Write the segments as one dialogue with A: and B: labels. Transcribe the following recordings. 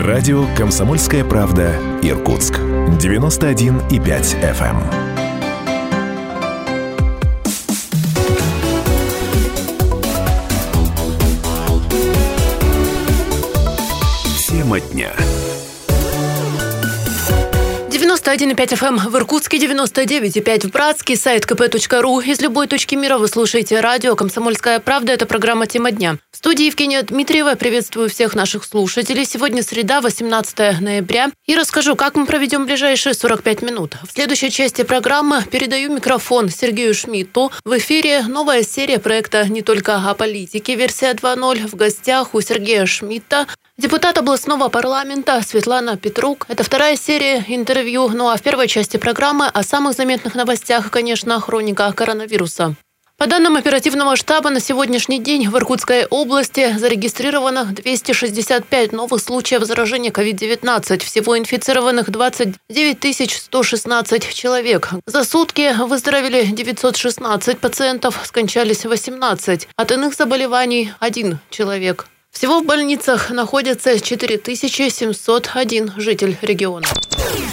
A: Радио «Комсомольская правда» Иркутск. 91,5 FM. Тема дня.
B: 91,5 FM в Иркутске, 99,5 в Братске, сайт kp.ru. Из любой точки мира вы слушаете радио «Комсомольская правда». Это программа «Тема дня». Студии Евгения Дмитриева. Приветствую всех наших слушателей. Сегодня среда, 18 ноября. И расскажу, как мы проведем ближайшие 45 минут. В следующей части программы передаю микрофон Сергею Шмидту. В эфире новая серия проекта «Не только о политике» версия 2.0. В гостях у Сергея Шмидта Депутат областного парламента Светлана Петрук. Это вторая серия интервью. Ну а в первой части программы о самых заметных новостях, конечно, хроника коронавируса. По данным оперативного штаба, на сегодняшний день в Иркутской области зарегистрировано 265 новых случаев заражения COVID-19. Всего инфицированных 29 116 человек. За сутки выздоровели 916 пациентов, скончались 18. От иных заболеваний – один человек. Всего в больницах находится 4701 житель региона.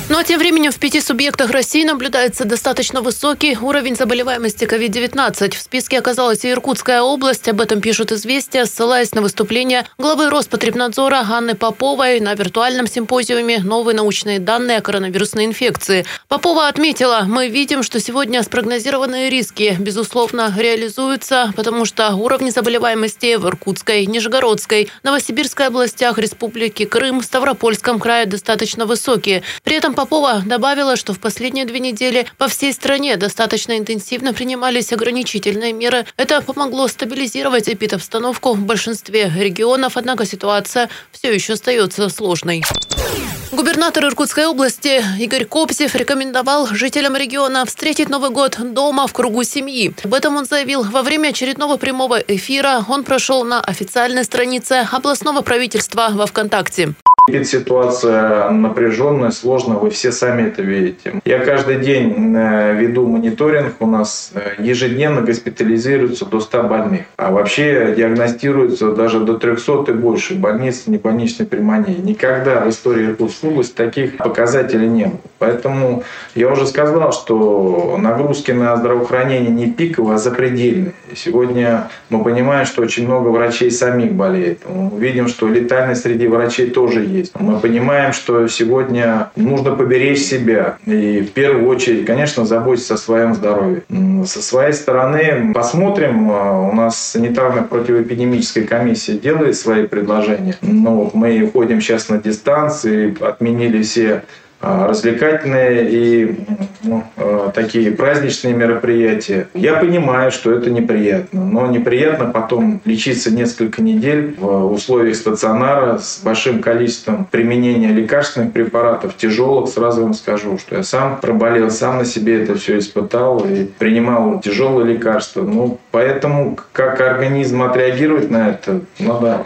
B: Ну а тем временем в пяти субъектах России наблюдается достаточно высокий уровень заболеваемости COVID-19. В списке оказалась и Иркутская область. Об этом пишут «Известия», ссылаясь на выступление главы Роспотребнадзора Анны Поповой на виртуальном симпозиуме «Новые научные данные о коронавирусной инфекции». Попова отметила, мы видим, что сегодня спрогнозированные риски, безусловно, реализуются, потому что уровни заболеваемости в Иркутской, Нижегородской, Новосибирской областях Республики Крым, Ставропольском крае достаточно высокие. При этом Попова добавила, что в последние две недели по всей стране достаточно интенсивно принимались ограничительные меры. Это помогло стабилизировать эпидобстановку в большинстве регионов, однако ситуация все еще остается сложной. Губернатор Иркутской области Игорь Копсев рекомендовал жителям региона встретить Новый год дома в кругу семьи. Об этом он заявил во время очередного прямого эфира. Он прошел на официальной странице областного правительства во ВКонтакте.
C: Ситуация напряженная, сложная, вы все сами это видите. Я каждый день э, веду мониторинг, у нас э, ежедневно госпитализируется до 100 больных. А вообще диагностируется даже до 300 и больше больниц небольничной пневмонии. Никогда в истории Иркутской таких показателей не было. Поэтому я уже сказал, что нагрузки на здравоохранение не пиковые, а запредельные. Сегодня мы понимаем, что очень много врачей самих болеет. Мы видим, что летальность среди врачей тоже есть есть. Мы понимаем, что сегодня нужно поберечь себя и в первую очередь, конечно, заботиться о своем здоровье. Со своей стороны посмотрим, у нас санитарная противоэпидемическая комиссия делает свои предложения. Но вот мы уходим сейчас на дистанции, отменили все а, развлекательные и ну, а, такие праздничные мероприятия. Я понимаю, что это неприятно, но неприятно потом лечиться несколько недель в условиях стационара с большим количеством применения лекарственных препаратов, тяжелых. Сразу вам скажу, что я сам проболел, сам на себе это все испытал и принимал тяжелые лекарства. Ну, поэтому как организм отреагирует на это, надо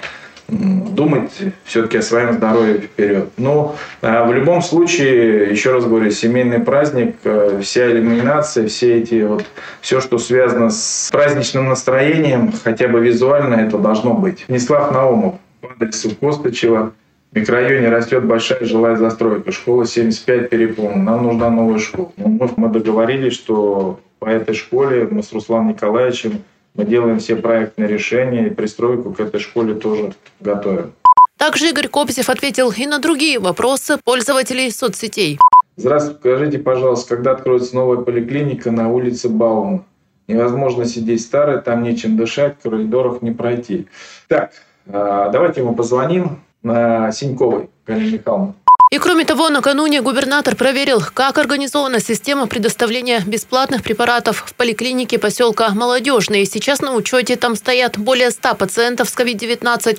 C: думать все-таки о своем здоровье вперед. Но а, в любом случае, еще раз говорю, семейный праздник, э, вся иллюминация, все эти вот, все, что связано с праздничным настроением, хотя бы визуально это должно быть. Нислав Наумов, по адресу Костычева, в микрорайоне растет большая жилая застройка. Школа 75 переполнена. Нам нужна новая школа. Мы, мы договорились, что по этой школе мы с Русланом Николаевичем мы делаем все проектные решения и пристройку к этой школе тоже готовим.
B: Также Игорь Кобзев ответил и на другие вопросы пользователей соцсетей.
C: Здравствуйте, скажите, пожалуйста, когда откроется новая поликлиника на улице Баума? Невозможно сидеть старой, там нечем дышать, в коридорах не пройти. Так, а, давайте ему позвоним на Синьковой, Галине Михайловне.
B: И кроме того, накануне губернатор проверил, как организована система предоставления бесплатных препаратов в поликлинике поселка Молодежный. Сейчас на учете там стоят более 100 пациентов с COVID-19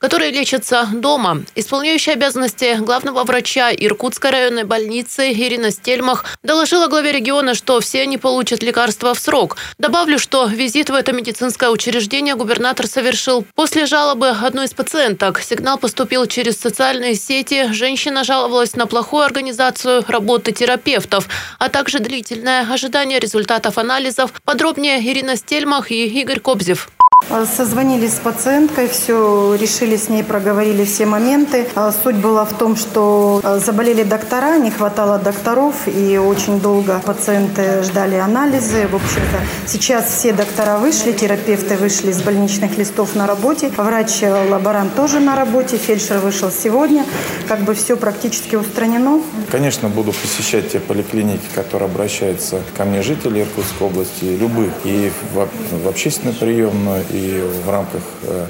B: которые лечатся дома. Исполняющая обязанности главного врача Иркутской районной больницы Ирина Стельмах доложила главе региона, что все они получат лекарства в срок. Добавлю, что визит в это медицинское учреждение губернатор совершил после жалобы одной из пациенток. Сигнал поступил через социальные сети. Женщина жаловалась на плохую организацию работы терапевтов, а также длительное ожидание результатов анализов. Подробнее Ирина Стельмах и Игорь Кобзев.
D: А, созвонились с пациенткой, все решили с ней, проговорили все моменты. А, суть была в том, что а, заболели доктора, не хватало докторов, и очень долго пациенты ждали анализы. В общем-то, сейчас все доктора вышли, терапевты вышли с больничных листов на работе, врач-лаборант тоже на работе, фельдшер вышел сегодня. Как бы все практически устранено.
C: Конечно, буду посещать те поликлиники, которые обращаются ко мне жители Иркутской области, любых, и в, в общественную приемную, и в рамках э,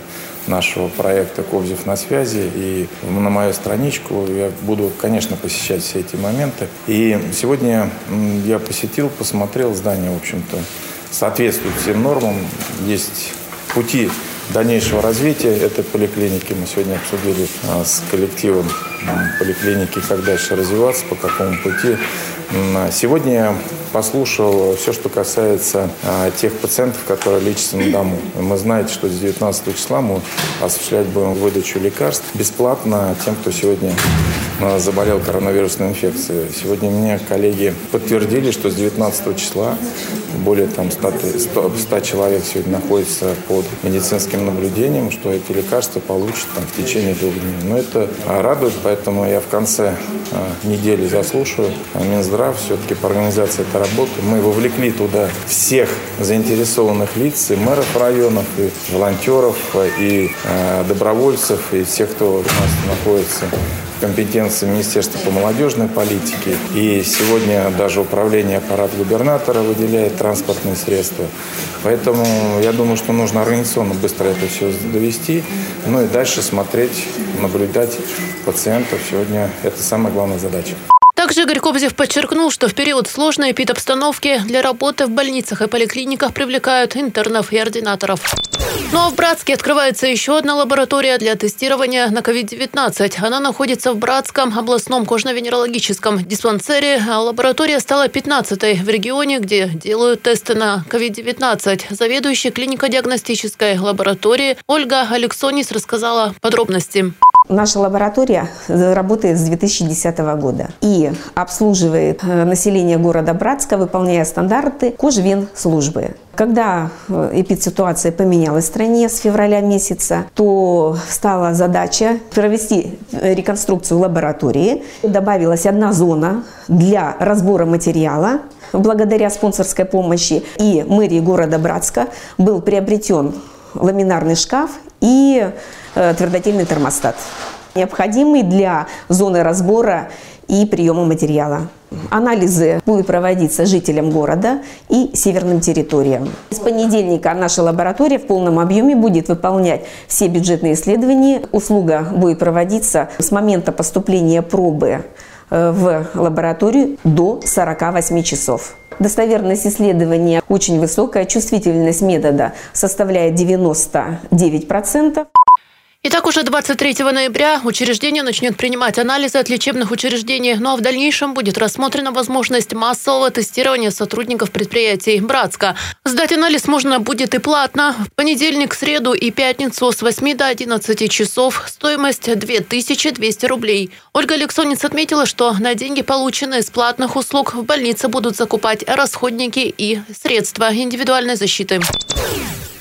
C: нашего проекта «Кобзев на связи». И на мою страничку я буду, конечно, посещать все эти моменты. И сегодня я посетил, посмотрел здание, в общем-то, соответствует всем нормам. Есть пути дальнейшего развития этой поликлиники. Мы сегодня обсудили а, с коллективом поликлиники, как дальше развиваться, по какому пути. Сегодня я послушал все, что касается а, тех пациентов, которые лечатся на дому. Мы знаете, что с 19 числа мы осуществлять будем выдачу лекарств бесплатно тем, кто сегодня заболел коронавирусной инфекцией. Сегодня мне коллеги подтвердили, что с 19 числа более там 100, 100, 100 человек сегодня находится под медицинским наблюдением, что эти лекарства получат там, в течение двух дней. Но это радует, поэтому я в конце а, недели заслушаю Минздрав все-таки по организации этой работы. Мы вовлекли туда всех заинтересованных лиц, и мэров районов, и волонтеров, и добровольцев, и всех, кто у нас находится компетенции Министерства по молодежной политике. И сегодня даже управление аппарат губернатора выделяет транспортные средства. Поэтому я думаю, что нужно организационно быстро это все довести. Ну и дальше смотреть, наблюдать пациентов. Сегодня это самая главная задача.
B: Также Игорь Кобзев подчеркнул, что в период сложной эпидобстановки для работы в больницах и поликлиниках привлекают интернов и ординаторов. Ну а в Братске открывается еще одна лаборатория для тестирования на COVID-19. Она находится в Братском областном кожно-венерологическом диспансере. Лаборатория стала 15-й в регионе, где делают тесты на COVID-19. Заведующая клинико-диагностической лаборатории Ольга Алексонис рассказала подробности.
E: Наша лаборатория работает с 2010 года и обслуживает э, население города Братска, выполняя стандарты кожвен службы. Когда э, эпидситуация поменялась в стране с февраля месяца, то стала задача провести э, реконструкцию лаборатории. Добавилась одна зона для разбора материала. Благодаря спонсорской помощи и мэрии города Братска был приобретен ламинарный шкаф и э, твердотельный термостат, необходимый для зоны разбора и приема материала. Анализы будут проводиться жителям города и северным территориям. С понедельника наша лаборатория в полном объеме будет выполнять все бюджетные исследования. Услуга будет проводиться с момента поступления пробы в лабораторию до 48 часов. Достоверность исследования очень высокая, чувствительность метода составляет 99%.
B: Итак, уже 23 ноября учреждение начнет принимать анализы от лечебных учреждений, ну а в дальнейшем будет рассмотрена возможность массового тестирования сотрудников предприятий Братска. Сдать анализ можно будет и платно. В понедельник, среду и пятницу с 8 до 11 часов. Стоимость 2200 рублей. Ольга Алексонец отметила, что на деньги, полученные с платных услуг, в больнице будут закупать расходники и средства индивидуальной защиты.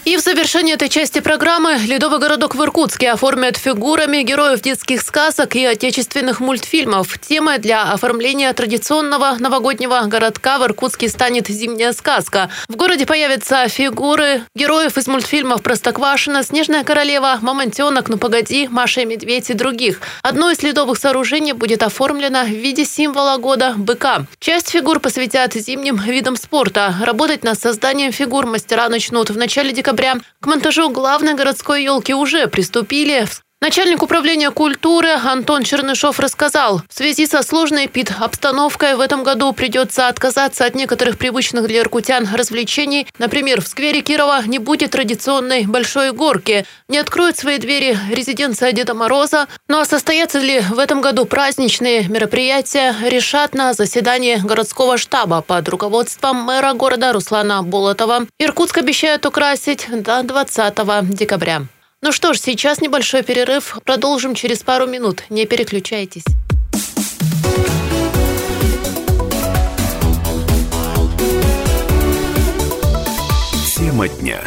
B: И в завершении этой части программы «Ледовый городок в Иркутске» оформят фигурами героев детских сказок и отечественных мультфильмов. Темой для оформления традиционного новогоднего городка в Иркутске станет «Зимняя сказка». В городе появятся фигуры героев из мультфильмов «Простоквашино», «Снежная королева», «Мамонтенок», «Ну погоди», «Маша и медведь» и других. Одно из ледовых сооружений будет оформлено в виде символа года – быка. Часть фигур посвятят зимним видам спорта. Работать над созданием фигур мастера начнут в начале декабря декабря. К монтажу главной городской елки уже приступили. Начальник управления культуры Антон Чернышов рассказал, в связи со сложной ПИД-обстановкой в этом году придется отказаться от некоторых привычных для иркутян развлечений. Например, в сквере Кирова не будет традиционной большой горки, не откроют свои двери резиденция Деда Мороза. Ну а состоятся ли в этом году праздничные мероприятия, решат на заседании городского штаба под руководством мэра города Руслана Болотова. Иркутск обещают украсить до 20 декабря. Ну что ж, сейчас небольшой перерыв. Продолжим через пару минут. Не переключайтесь.
A: Тема дня.